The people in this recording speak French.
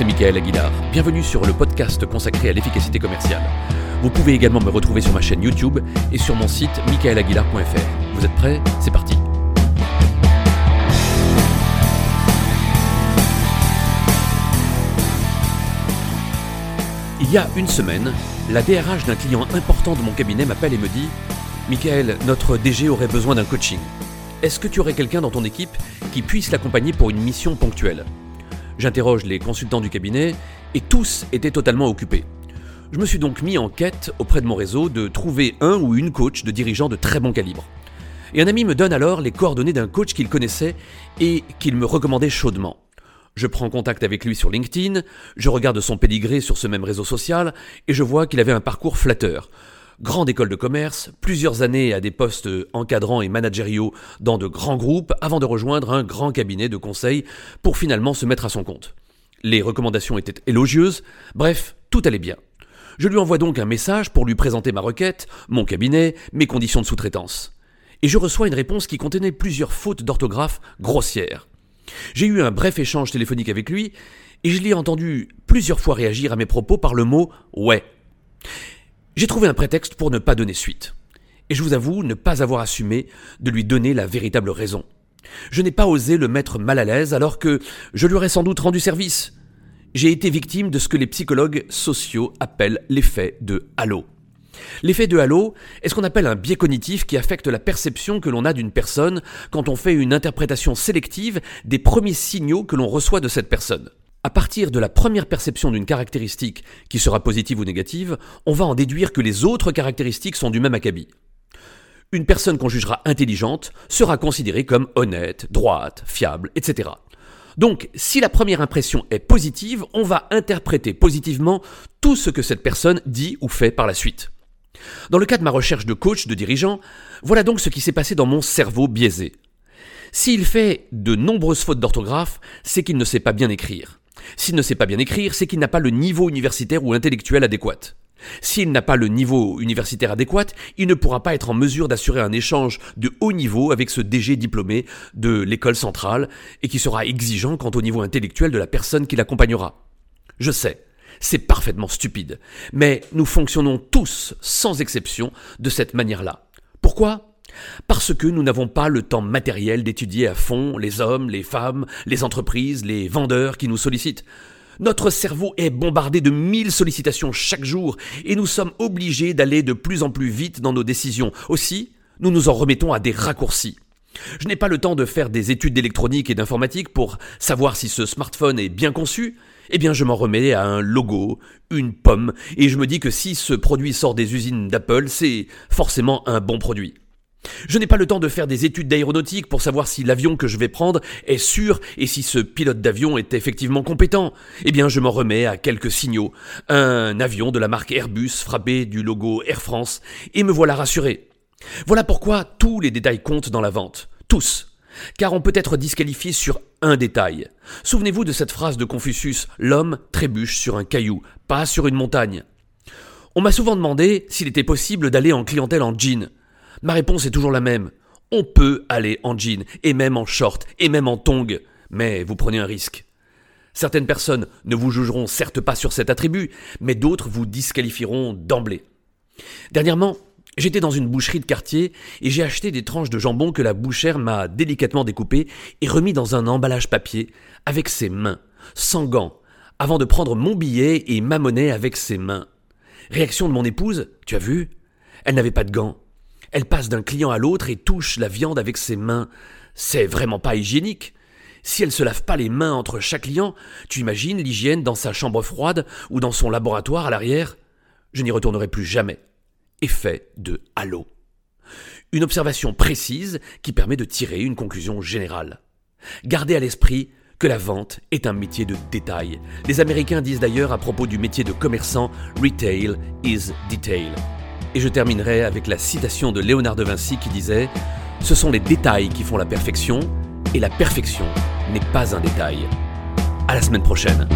c'est Michael Aguilar. Bienvenue sur le podcast consacré à l'efficacité commerciale. Vous pouvez également me retrouver sur ma chaîne YouTube et sur mon site michaelaguilar.fr. Vous êtes prêts? C'est parti Il y a une semaine, la DRH d'un client important de mon cabinet m'appelle et me dit Michael, notre DG aurait besoin d'un coaching. Est-ce que tu aurais quelqu'un dans ton équipe qui puisse l'accompagner pour une mission ponctuelle? J'interroge les consultants du cabinet et tous étaient totalement occupés. Je me suis donc mis en quête auprès de mon réseau de trouver un ou une coach de dirigeant de très bon calibre. Et un ami me donne alors les coordonnées d'un coach qu'il connaissait et qu'il me recommandait chaudement. Je prends contact avec lui sur LinkedIn, je regarde son pédigré sur ce même réseau social et je vois qu'il avait un parcours flatteur grande école de commerce, plusieurs années à des postes encadrants et managériaux dans de grands groupes avant de rejoindre un grand cabinet de conseil pour finalement se mettre à son compte. Les recommandations étaient élogieuses, bref, tout allait bien. Je lui envoie donc un message pour lui présenter ma requête, mon cabinet, mes conditions de sous-traitance. Et je reçois une réponse qui contenait plusieurs fautes d'orthographe grossières. J'ai eu un bref échange téléphonique avec lui, et je l'ai entendu plusieurs fois réagir à mes propos par le mot ouais. J'ai trouvé un prétexte pour ne pas donner suite. Et je vous avoue ne pas avoir assumé de lui donner la véritable raison. Je n'ai pas osé le mettre mal à l'aise alors que je lui aurais sans doute rendu service. J'ai été victime de ce que les psychologues sociaux appellent l'effet de halo. L'effet de halo est ce qu'on appelle un biais cognitif qui affecte la perception que l'on a d'une personne quand on fait une interprétation sélective des premiers signaux que l'on reçoit de cette personne. À partir de la première perception d'une caractéristique qui sera positive ou négative, on va en déduire que les autres caractéristiques sont du même acabit. Une personne qu'on jugera intelligente sera considérée comme honnête, droite, fiable, etc. Donc, si la première impression est positive, on va interpréter positivement tout ce que cette personne dit ou fait par la suite. Dans le cas de ma recherche de coach, de dirigeant, voilà donc ce qui s'est passé dans mon cerveau biaisé. S'il fait de nombreuses fautes d'orthographe, c'est qu'il ne sait pas bien écrire. S'il ne sait pas bien écrire, c'est qu'il n'a pas le niveau universitaire ou intellectuel adéquat. S'il n'a pas le niveau universitaire adéquat, il ne pourra pas être en mesure d'assurer un échange de haut niveau avec ce DG diplômé de l'école centrale et qui sera exigeant quant au niveau intellectuel de la personne qui l'accompagnera. Je sais, c'est parfaitement stupide, mais nous fonctionnons tous, sans exception, de cette manière-là. Pourquoi? Parce que nous n'avons pas le temps matériel d'étudier à fond les hommes, les femmes, les entreprises, les vendeurs qui nous sollicitent. Notre cerveau est bombardé de mille sollicitations chaque jour et nous sommes obligés d'aller de plus en plus vite dans nos décisions. Aussi, nous nous en remettons à des raccourcis. Je n'ai pas le temps de faire des études d'électronique et d'informatique pour savoir si ce smartphone est bien conçu. Eh bien, je m'en remets à un logo, une pomme, et je me dis que si ce produit sort des usines d'Apple, c'est forcément un bon produit. Je n'ai pas le temps de faire des études d'aéronautique pour savoir si l'avion que je vais prendre est sûr et si ce pilote d'avion est effectivement compétent. Eh bien, je m'en remets à quelques signaux. Un avion de la marque Airbus frappé du logo Air France et me voilà rassuré. Voilà pourquoi tous les détails comptent dans la vente. Tous. Car on peut être disqualifié sur un détail. Souvenez-vous de cette phrase de Confucius, l'homme trébuche sur un caillou, pas sur une montagne. On m'a souvent demandé s'il était possible d'aller en clientèle en jean. Ma réponse est toujours la même. On peut aller en jean, et même en short, et même en tongs, mais vous prenez un risque. Certaines personnes ne vous jugeront certes pas sur cet attribut, mais d'autres vous disqualifieront d'emblée. Dernièrement, j'étais dans une boucherie de quartier et j'ai acheté des tranches de jambon que la bouchère m'a délicatement découpées et remis dans un emballage papier avec ses mains, sans gants, avant de prendre mon billet et ma monnaie avec ses mains. Réaction de mon épouse, tu as vu? Elle n'avait pas de gants. Elle passe d'un client à l'autre et touche la viande avec ses mains. C'est vraiment pas hygiénique. Si elle se lave pas les mains entre chaque client, tu imagines l'hygiène dans sa chambre froide ou dans son laboratoire à l'arrière? Je n'y retournerai plus jamais. Effet de halo. Une observation précise qui permet de tirer une conclusion générale. Gardez à l'esprit que la vente est un métier de détail. Les Américains disent d'ailleurs à propos du métier de commerçant, Retail is detail. Et je terminerai avec la citation de Léonard de Vinci qui disait ⁇ Ce sont les détails qui font la perfection, et la perfection n'est pas un détail. ⁇ À la semaine prochaine.